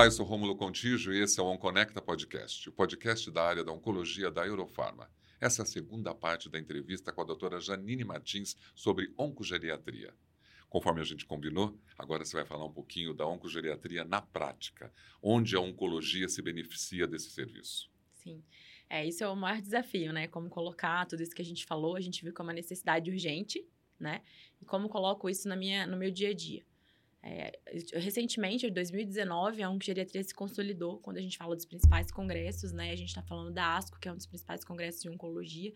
Olá, eu sou Rômulo Contígio e esse é o OnConecta Podcast, o podcast da área da oncologia da Eurofarma. Essa é a segunda parte da entrevista com a doutora Janine Martins sobre oncogeriatria. Conforme a gente combinou, agora você vai falar um pouquinho da oncogeriatria na prática, onde a oncologia se beneficia desse serviço. Sim. É, isso é o maior desafio, né? Como colocar tudo isso que a gente falou, a gente viu como uma necessidade urgente, né? E como coloco isso na minha, no meu dia a dia. É, recentemente, em 2019, a Oncogeriatria se consolidou quando a gente fala dos principais congressos, né? A gente está falando da ASCO, que é um dos principais congressos de oncologia,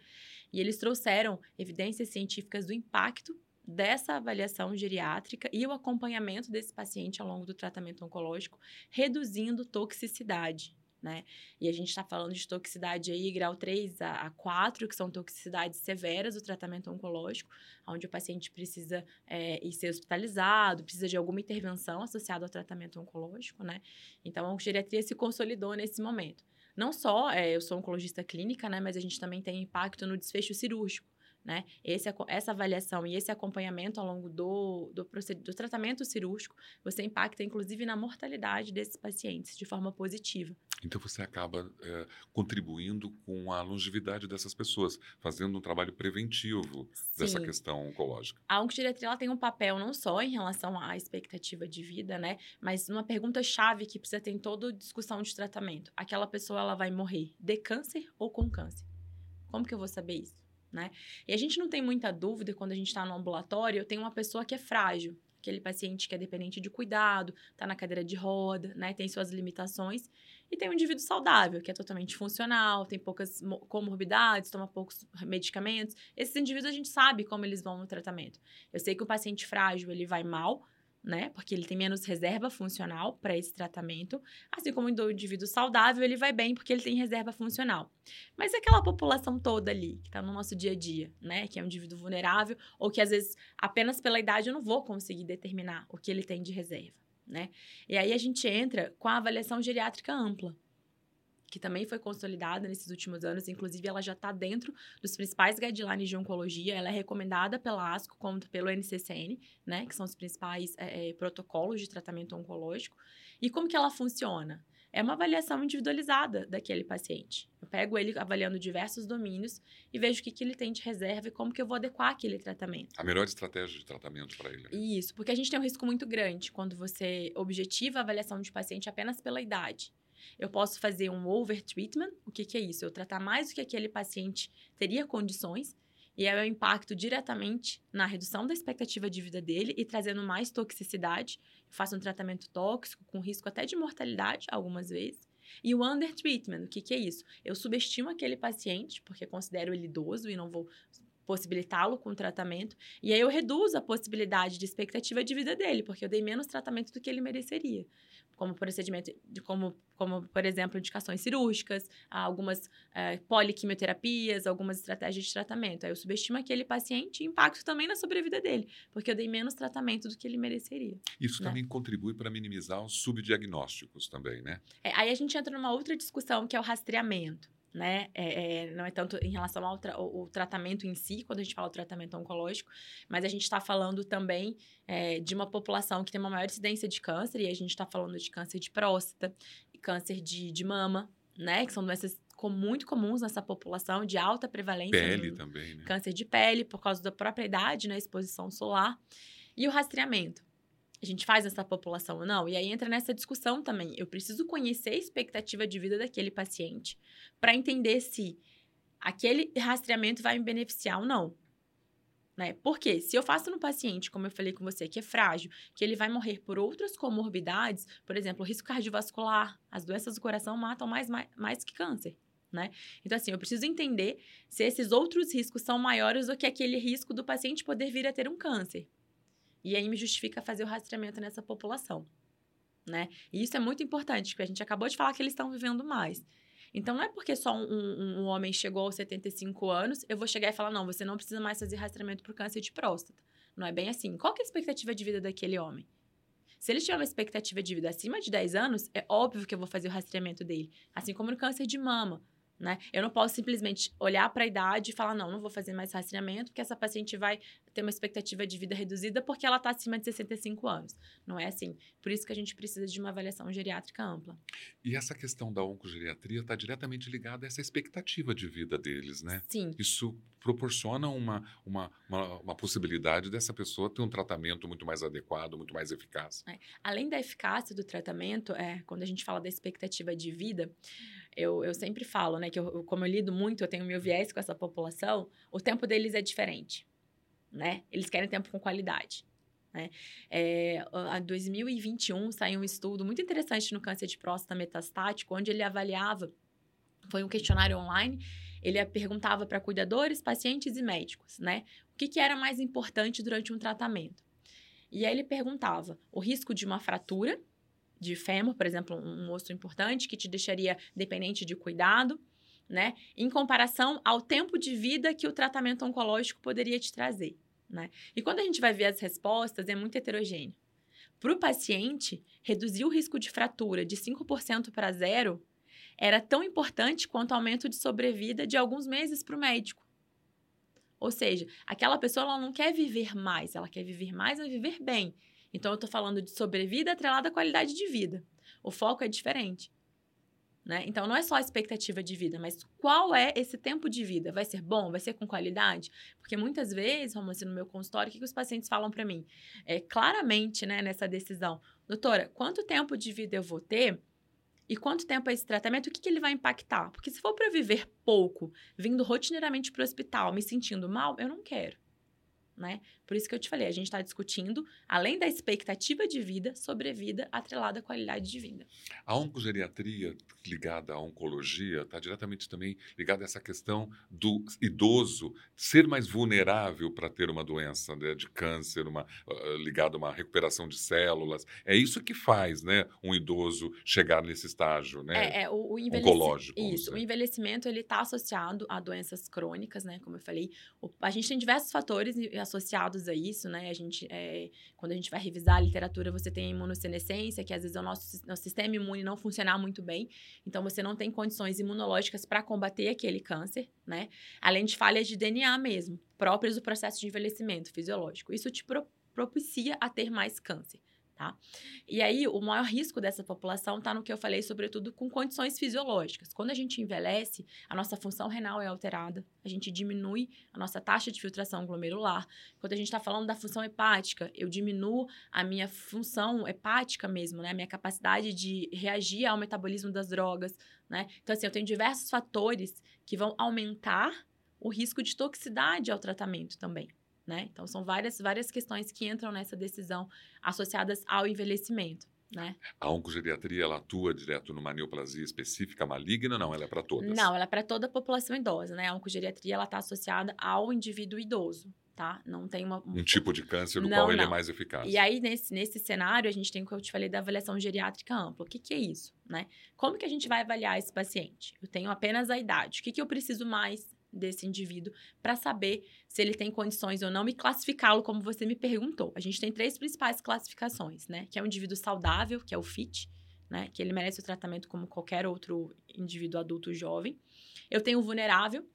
e eles trouxeram evidências científicas do impacto dessa avaliação geriátrica e o acompanhamento desse paciente ao longo do tratamento oncológico, reduzindo toxicidade, né? E a gente está falando de toxicidade aí, grau 3 a, 4, que são toxicidades severas do tratamento oncológico, onde o paciente precisa é, ir ser hospitalizado, precisa de alguma intervenção associada ao tratamento oncológico, né? Então, a oncogeriatria se consolidou nesse momento. Não só é, eu sou oncologista clínica, né? Mas a gente também tem impacto no desfecho cirúrgico né? Esse, essa avaliação e esse acompanhamento ao longo do, do, do tratamento cirúrgico, você impacta inclusive na mortalidade desses pacientes de forma positiva. Então você acaba é, contribuindo com a longevidade dessas pessoas, fazendo um trabalho preventivo Sim. dessa questão oncológica. A oncogeriatria tem um papel não só em relação à expectativa de vida, né? Mas uma pergunta chave que precisa ter em toda discussão de tratamento. Aquela pessoa ela vai morrer de câncer ou com câncer? Como que eu vou saber isso? Né? E a gente não tem muita dúvida quando a gente está no ambulatório, tem uma pessoa que é frágil, aquele paciente que é dependente de cuidado, está na cadeira de roda, né? Tem suas limitações. E tem um indivíduo saudável, que é totalmente funcional, tem poucas comorbidades, toma poucos medicamentos. Esses indivíduos a gente sabe como eles vão no tratamento. Eu sei que o paciente frágil, ele vai mal, né? Porque ele tem menos reserva funcional para esse tratamento, assim como o indivíduo saudável, ele vai bem porque ele tem reserva funcional. Mas é aquela população toda ali, que está no nosso dia a dia, né? Que é um indivíduo vulnerável, ou que às vezes, apenas pela idade, eu não vou conseguir determinar o que ele tem de reserva, né? E aí a gente entra com a avaliação geriátrica ampla que também foi consolidada nesses últimos anos, inclusive ela já está dentro dos principais guidelines de oncologia, ela é recomendada pela ASCO quanto pelo NCCN, né, que são os principais é, protocolos de tratamento oncológico. E como que ela funciona? É uma avaliação individualizada daquele paciente. Eu pego ele avaliando diversos domínios e vejo o que, que ele tem de reserva e como que eu vou adequar aquele tratamento. A melhor estratégia de tratamento para ele. Né? Isso, porque a gente tem um risco muito grande quando você objetiva a avaliação de paciente apenas pela idade. Eu posso fazer um overtreatment. O que, que é isso? Eu tratar mais do que aquele paciente teria condições. E aí eu impacto diretamente na redução da expectativa de vida dele e trazendo mais toxicidade. Eu faço um tratamento tóxico com risco até de mortalidade, algumas vezes. E o undertreatment, o que, que é isso? Eu subestimo aquele paciente, porque considero ele idoso e não vou possibilitá-lo com tratamento. E aí eu reduzo a possibilidade de expectativa de vida dele, porque eu dei menos tratamento do que ele mereceria como procedimento, de como, como, por exemplo, indicações cirúrgicas, algumas é, poliquimioterapias, algumas estratégias de tratamento. Aí eu subestimo aquele paciente e impacto também na sobrevida dele, porque eu dei menos tratamento do que ele mereceria. Isso né? também contribui para minimizar os subdiagnósticos também, né? É, aí a gente entra numa outra discussão, que é o rastreamento né? É, é, não é tanto em relação ao tra o, o, tratamento em si, quando a gente fala do tratamento oncológico, mas a gente está falando também é, de uma população que tem uma maior incidência de câncer, e a gente está falando de câncer de próstata, câncer de, de mama, né? Que são doenças com, muito comuns nessa população, de alta prevalência. Pele também, né? Câncer de pele, por causa da própria idade, né? Exposição solar. E o rastreamento a gente faz essa população ou não? E aí entra nessa discussão também. Eu preciso conhecer a expectativa de vida daquele paciente para entender se aquele rastreamento vai me beneficiar ou não. Né? Porque se eu faço no paciente, como eu falei com você, que é frágil, que ele vai morrer por outras comorbidades, por exemplo, risco cardiovascular, as doenças do coração matam mais, mais, mais que câncer. Né? Então, assim, eu preciso entender se esses outros riscos são maiores do que aquele risco do paciente poder vir a ter um câncer. E aí me justifica fazer o rastreamento nessa população, né? E isso é muito importante, porque a gente acabou de falar que eles estão vivendo mais. Então, não é porque só um, um, um, homem chegou aos 75 anos, eu vou chegar e falar, não, você não precisa mais fazer rastreamento o câncer de próstata. Não é bem assim. Qual é a expectativa de vida daquele homem? Se ele tiver uma expectativa de vida acima de 10 anos, é óbvio que eu vou fazer o rastreamento dele. Assim como no câncer de mama, Né? Eu não posso simplesmente olhar para a idade e falar, não, não vou fazer mais rastreamento, porque essa paciente vai ter uma expectativa de vida reduzida porque ela está acima de 65 anos. Não é assim. Por isso que a gente precisa de uma avaliação geriátrica ampla. E essa questão da oncogeriatria está diretamente ligada a essa expectativa de vida deles, né? Sim. Isso proporciona uma, uma, uma, uma possibilidade dessa pessoa ter um tratamento muito mais adequado, muito mais eficaz. É. Além da eficácia do tratamento, é, quando a gente fala da expectativa de vida, eu, eu sempre falo, né, que eu, como eu lido muito, eu tenho meu viés com essa população, o tempo deles é diferente, né? Eles querem tempo com qualidade. Né? É, em 2021 saiu um estudo muito interessante no câncer de próstata metastático, onde ele avaliava, foi um questionário online, ele perguntava para cuidadores, pacientes e médicos, né? O que, que era mais importante durante um tratamento. E aí ele perguntava o risco de uma fratura, de fêmur, por exemplo, um osso importante que te deixaria dependente de cuidado, né? Em comparação ao tempo de vida que o tratamento oncológico poderia te trazer, né? E quando a gente vai ver as respostas, é muito heterogêneo. Para o paciente, reduzir o risco de fratura de 5% para zero era tão importante quanto o aumento de sobrevida de alguns meses para o médico. Ou seja, aquela pessoa ela não quer viver mais, ela quer viver mais e viver bem. Então, eu estou falando de sobrevida atrelada à qualidade de vida. O foco é diferente. Né? Então, não é só a expectativa de vida, mas qual é esse tempo de vida? Vai ser bom? Vai ser com qualidade? Porque muitas vezes, Romance, no meu consultório, o que, que os pacientes falam para mim? É, claramente, né, nessa decisão, doutora, quanto tempo de vida eu vou ter? E quanto tempo é esse tratamento? O que, que ele vai impactar? Porque se for para viver pouco, vindo rotineiramente para o hospital, me sentindo mal, eu não quero né? Por isso que eu te falei, a gente está discutindo, além da expectativa de vida, sobrevida atrelada à qualidade de vida. A oncogeriatria ligada à oncologia está diretamente também ligada a essa questão do idoso ser mais vulnerável para ter uma doença né, de câncer, uma, uh, ligada a uma recuperação de células. É isso que faz né, um idoso chegar nesse estágio né, é, é, o, o oncológico. Isso, o envelhecimento está associado a doenças crônicas, né, como eu falei. O, a gente tem diversos fatores associados a isso, né? A gente, é, quando a gente vai revisar a literatura, você tem a imunossenescência, que às vezes é o nosso, nosso sistema imune não funcionar muito bem. Então, você não tem condições imunológicas para combater aquele câncer, né? Além de falhas de DNA mesmo, próprias do processo de envelhecimento fisiológico. Isso te pro, propicia a ter mais câncer tá? E aí, o maior risco dessa população está no que eu falei, sobretudo com condições fisiológicas. Quando a gente envelhece, a nossa função renal é alterada, a gente diminui a nossa taxa de filtração glomerular. Quando a gente está falando da função hepática, eu diminuo a minha função hepática mesmo, né? A minha capacidade de reagir ao metabolismo das drogas, né? Então, assim, eu tenho diversos fatores que vão aumentar o risco de toxicidade ao tratamento também. Né? Então, são várias, várias questões que entram nessa decisão associadas ao envelhecimento. Né? A oncogeriatria ela atua direto numa neoplasia específica maligna? Não, ela é para todas? Não, ela é para toda a população idosa. Né? A oncogeriatria está associada ao indivíduo idoso. Tá? Não tem uma... Um tipo de câncer do não, qual ele é mais eficaz. E aí, nesse, nesse cenário, a gente tem o que eu te falei da avaliação geriátrica ampla. O que, que é isso? Né? Como que a gente vai avaliar esse paciente? Eu tenho apenas a idade. O que, que eu preciso mais desse indivíduo para saber se ele tem condições ou não e classificá-lo como você me perguntou. A gente tem três principais classificações, né? Que é o indivíduo saudável, que é o FIT, né? Que ele merece o tratamento como qualquer outro indivíduo adulto jovem. Eu tenho o vulnerável,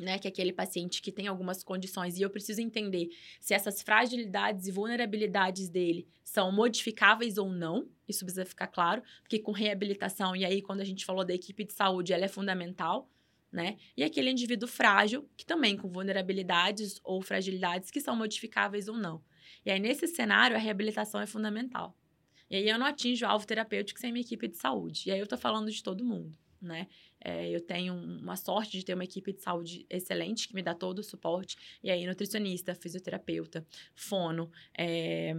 né, que é aquele paciente que tem algumas condições e eu preciso entender se essas fragilidades e vulnerabilidades dele são modificáveis ou não. Isso precisa ficar claro, porque com reabilitação e aí quando a gente falou da equipe de saúde, ela é fundamental né? E aquele indivíduo frágil, que também com vulnerabilidades ou fragilidades que são modificáveis ou não. E aí, nesse cenário, a reabilitação é fundamental. E aí, eu não atinjo o alvo terapêutico sem minha equipe de saúde. E aí, eu estou falando de todo mundo, né? É, eu tenho uma sorte de ter uma equipe de saúde excelente, que me dá todo o suporte. E aí, nutricionista, fisioterapeuta, fono, é,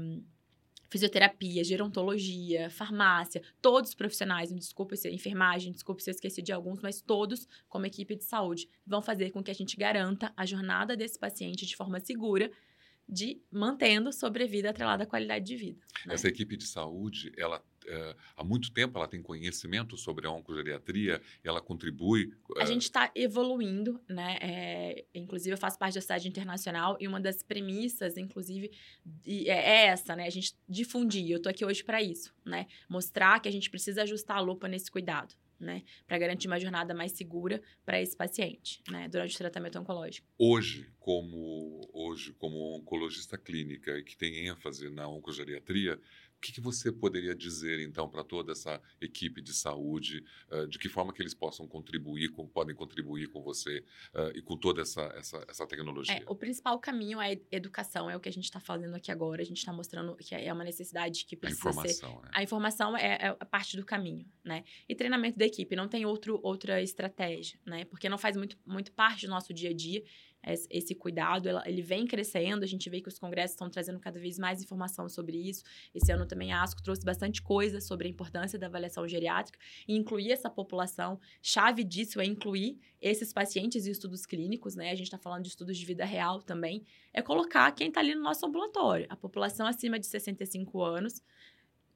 fisioterapia, gerontologia, farmácia, todos os profissionais, me desculpe se é enfermagem, desculpe se eu esqueci de alguns, mas todos, como equipe de saúde, vão fazer com que a gente garanta a jornada desse paciente de forma segura, de mantendo sobrevida atrelada à qualidade de vida. Né? Essa equipe de saúde, ela é, há muito tempo ela tem conhecimento sobre a oncogeriatria e ela contribui. A é... gente está evoluindo, né? É, inclusive, eu faço parte da cidade internacional e uma das premissas, inclusive, é, é essa, né? A gente difundir. Eu estou aqui hoje para isso, né? Mostrar que a gente precisa ajustar a lupa nesse cuidado. né? Para garantir uma jornada mais segura para esse paciente, né? Durante o tratamento oncológico. Hoje, como hoje como oncologista clínica e que tem ênfase na oncogeriatria, o que, que você poderia dizer, então, para toda essa equipe de saúde, uh, de que forma que eles possam contribuir, com, podem contribuir com você uh, e com toda essa, essa, essa tecnologia? É, o principal caminho é educação, é o que a gente está fazendo aqui agora. A gente está mostrando que é uma necessidade que precisa a informação, ser... Né? A informação é, é, a parte do caminho, né? E treinamento da equipe, não tem outro, outra estratégia, né? Porque não faz muito, muito parte do nosso dia a dia esse cuidado, ele vem crescendo, a gente vê que os congressos estão trazendo cada vez mais informação sobre isso. Esse ano também a ASCO trouxe bastante coisa sobre a importância da avaliação geriátrica e incluir essa população. Chave disso é incluir esses pacientes em estudos clínicos, né? A gente está falando de estudos de vida real também. É colocar quem está ali no nosso ambulatório, a população acima de 65 anos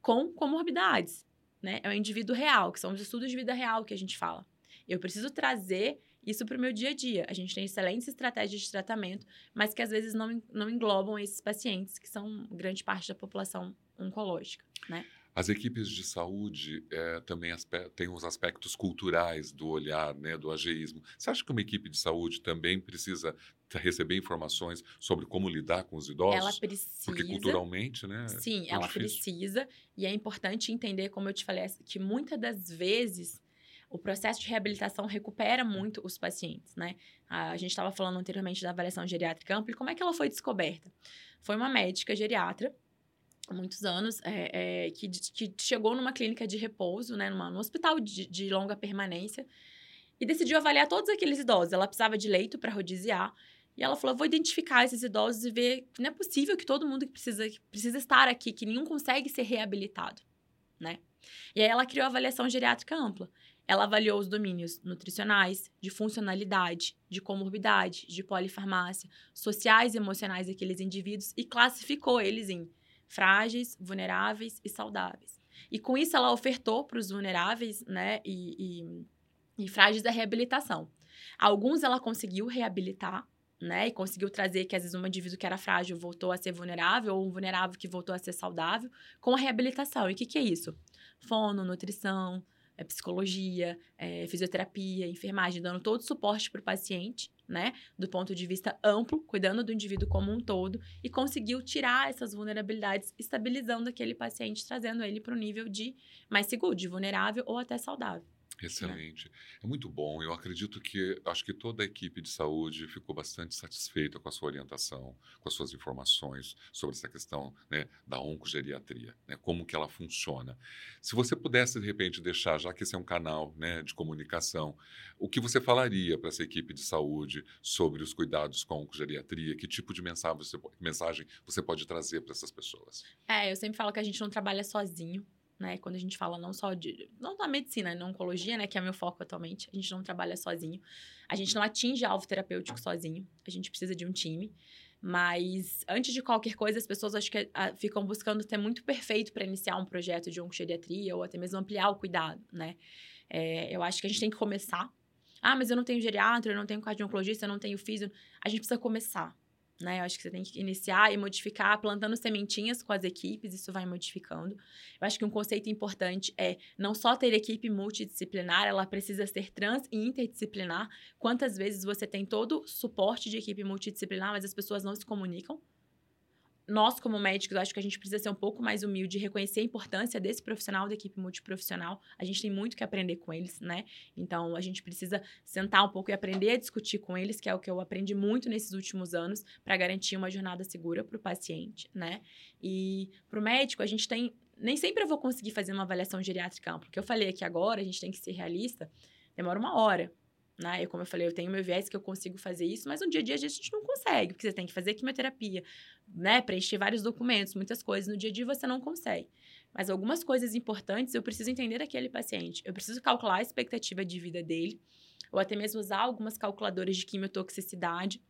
com comorbidades, né? É o indivíduo real, que são os estudos de vida real que a gente fala. Eu preciso trazer isso para o meu dia a dia. A gente tem excelentes estratégias de tratamento, mas que às vezes não, não englobam esses pacientes, que são grande parte da população oncológica, né? As equipes de saúde é, também têm os aspectos culturais do olhar, né, do ageísmo. Você acha que uma equipe de saúde também precisa receber informações sobre como lidar com os idosos? Ela precisa. Porque culturalmente, né? Sim, ela difícil. precisa. E é importante entender, como eu te falei, que muitas das vezes o processo de reabilitação recupera muito os pacientes, né? A gente estava falando anteriormente da avaliação geriátrica ampla e como é que ela foi descoberta? Foi uma médica geriatra, há muitos anos, é, é, que, que chegou numa clínica de repouso, né? Numa, num hospital de, de longa permanência e decidiu avaliar todos aqueles idosos. Ela precisava de leito para rodiziar. E ela falou: vou identificar esses idosos e ver que não é possível que todo mundo que precisa, que precisa estar aqui, que nenhum consegue ser reabilitado, né? E aí ela criou a avaliação geriátrica ampla. Ela avaliou os domínios nutricionais, de funcionalidade, de comorbidade, de polifarmácia, sociais e emocionais daqueles indivíduos e classificou eles em frágeis, vulneráveis e saudáveis. E com isso ela ofertou para os vulneráveis, né, e, e, e frágeis a reabilitação. Alguns ela conseguiu reabilitar, né? E conseguiu trazer que às vezes um indivíduo que era frágil voltou a ser vulnerável, ou um vulnerável que voltou a ser saudável, com a reabilitação. E o que, que é isso? Fono, nutrição, é, psicologia, é, fisioterapia, enfermagem, dando todo o suporte para o paciente, né? Do ponto de vista amplo, cuidando do indivíduo como um todo, e conseguiu tirar essas vulnerabilidades, estabilizando aquele paciente, trazendo ele para o nível de mais seguro, de vulnerável ou até saudável. Né? Excelente. É muito bom. Eu acredito que acho que toda a equipe de saúde ficou bastante satisfeita com a sua orientação, com as suas informações sobre essa questão né, da oncogeriatria, né, como que ela funciona. Se você pudesse, de repente, deixar, já que esse é um canal né, de comunicação, o que você falaria para essa equipe de saúde sobre os cuidados com a oncogeriatria? Que tipo de mensagem você, mensagem você pode trazer para essas pessoas? É, eu sempre falo que a gente não trabalha sozinho né? Quando a gente fala não só de. não da medicina, na oncologia, né? Que é meu foco atualmente. A gente não trabalha sozinho. A gente não atinge alvo terapêutico sozinho. A gente precisa de um time. Mas antes de qualquer coisa, as pessoas acho que a, ficam buscando ter muito perfeito para iniciar um projeto de oncogeriatria ou até mesmo ampliar o cuidado, né? É, eu acho que a gente tem que começar. Ah, mas eu não tenho geriatra, eu não tenho cardio-oncologista, eu não tenho físio. A gente precisa começar né? Eu acho que você tem que iniciar e modificar, plantando sementinhas com as equipes, isso vai modificando. Eu acho que um conceito importante é não só ter equipe multidisciplinar, ela precisa ser trans e interdisciplinar. Quantas vezes você tem todo o suporte de equipe multidisciplinar, mas as pessoas não se comunicam? Nós, como médicos, acho que a gente precisa ser um pouco mais humilde e reconhecer a importância desse profissional, da equipe multiprofissional. A gente tem muito que aprender com eles, né? Então, a gente precisa sentar um pouco e aprender a discutir com eles, que é o que eu aprendi muito nesses últimos anos, para garantir uma jornada segura para o paciente, né? E para o médico, a gente tem. Nem sempre eu vou conseguir fazer uma avaliação geriátrica ampla, porque eu falei aqui agora, a gente tem que ser realista, demora uma hora né? Como eu falei, eu tenho meu viés que eu consigo fazer isso, mas no dia a dia a gente não consegue, porque você tem que fazer quimioterapia, né? Preencher vários documentos, muitas coisas. No dia a dia você não consegue. Mas algumas coisas importantes eu preciso entender daquele paciente. Eu preciso calcular a expectativa de vida dele, ou até mesmo usar algumas calculadoras de quimiotoxicidade.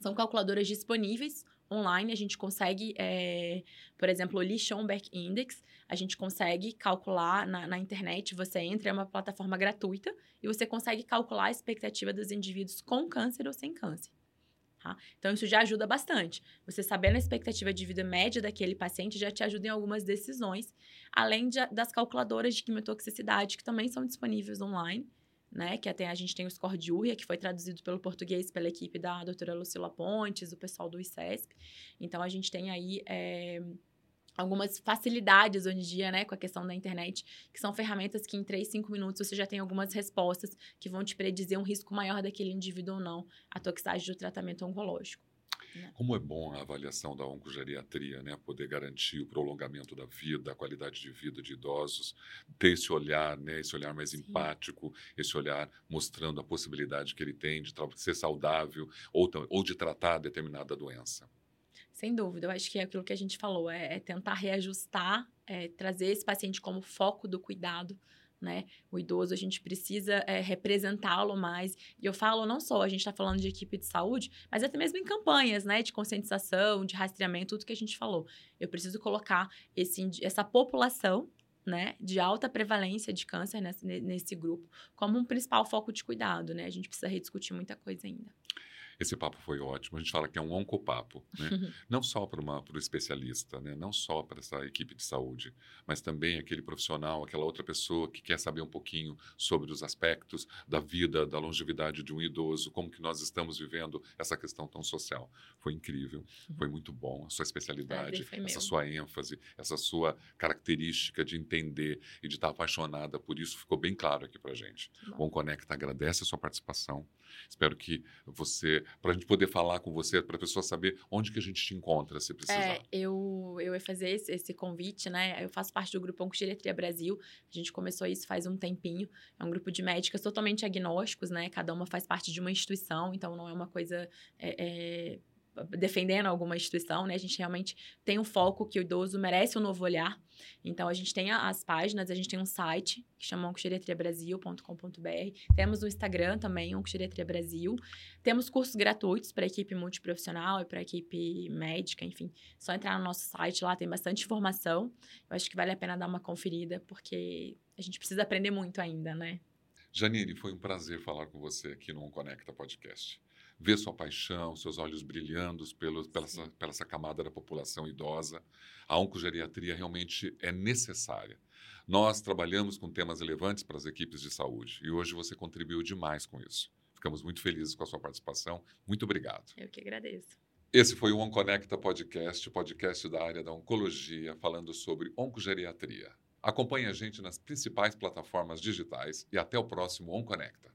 São calculadoras disponíveis online, a gente consegue, é, por exemplo, o Lee Schomburg Index, a gente consegue calcular na, na, internet, você entra, é uma plataforma gratuita, e você consegue calcular a expectativa dos indivíduos com câncer ou sem câncer. Tá? Então, isso já ajuda bastante. Você sabendo a expectativa de vida média daquele paciente já te ajuda em algumas decisões, além de, das calculadoras de quimiotoxicidade, que também são disponíveis online, né? Que até a gente tem o score de URIA, que foi traduzido pelo português pela equipe da doutora Lucila Pontes, o pessoal do ICESP. Então, a gente tem aí... É, algumas facilidades hoje em dia, né, com a questão da internet, que são ferramentas que em 3, 5 minutos você já tem algumas respostas que vão te predizer um risco maior daquele indivíduo ou não, a toxicidade do tratamento oncológico. Né? Como é bom a avaliação da oncogeriatria, né? Poder garantir o prolongamento da vida, a qualidade de vida de idosos, ter esse olhar, né? Esse olhar mais Sim. empático, esse olhar mostrando a possibilidade que ele tem de ser saudável ou, ou de tratar determinada doença. Sem dúvida, eu acho que é aquilo que a gente falou, é, é tentar reajustar, é, trazer esse paciente como foco do cuidado, né? O idoso, a gente precisa é, representá-lo mais. E eu falo não só, a gente está falando de equipe de saúde, mas até mesmo em campanhas, né? De conscientização, de rastreamento, tudo que a gente falou. Eu preciso colocar esse, essa população né, de alta prevalência de câncer nesse, nesse grupo, como um principal foco de cuidado, né? A gente precisa rediscutir muita coisa ainda. Esse papo foi ótimo. A gente fala que é um oncopapo, né? não só para o especialista, né? não só para essa equipe de saúde, mas também aquele profissional, aquela outra pessoa que quer saber um pouquinho sobre os aspectos da vida, da longevidade de um idoso, como que nós estamos vivendo essa questão tão social. Foi incrível, foi muito bom a sua especialidade, essa sua ênfase, essa sua característica de entender e de estar apaixonada por isso ficou bem claro aqui para gente. O Onconecta agradece a sua participação. Espero que você, para a gente poder falar com você, para a pessoa saber onde que a gente te encontra, se precisar. É, eu, eu ia fazer esse, esse convite, né? Eu faço parte do grupo Oncogeriatria Brasil. A gente começou isso faz um tempinho. É um grupo de médicas totalmente agnósticos, né? Cada uma faz parte de uma instituição, então não é uma coisa... É, é defendendo alguma instituição, né? A gente realmente tem um foco que o idoso merece um novo olhar. Então, a gente tem as páginas, a gente tem um site que chama oncogeriatriabrasil.com.br. Temos o Instagram também, Oncogeriatria Brasil. Temos cursos gratuitos para equipe multiprofissional e para equipe médica, enfim. Só entrar no nosso site lá, tem bastante informação. Eu acho que vale a pena dar uma conferida, porque a gente precisa aprender muito ainda, né? Janine, foi um prazer falar com você aqui no Conecta Podcast ver sua paixão, seus olhos brilhando pelo, pela, essa, pela essa camada da população idosa. A oncogeriatria realmente é necessária. Nós trabalhamos com temas relevantes para as equipes de saúde e hoje você contribuiu demais com isso. Ficamos muito felizes com a sua participação. Muito obrigado. Eu que agradeço. Esse foi o OnConecta Podcast, podcast da área da oncologia, falando sobre oncogeriatria. Acompanhe a gente nas principais plataformas digitais e até o próximo OnConecta.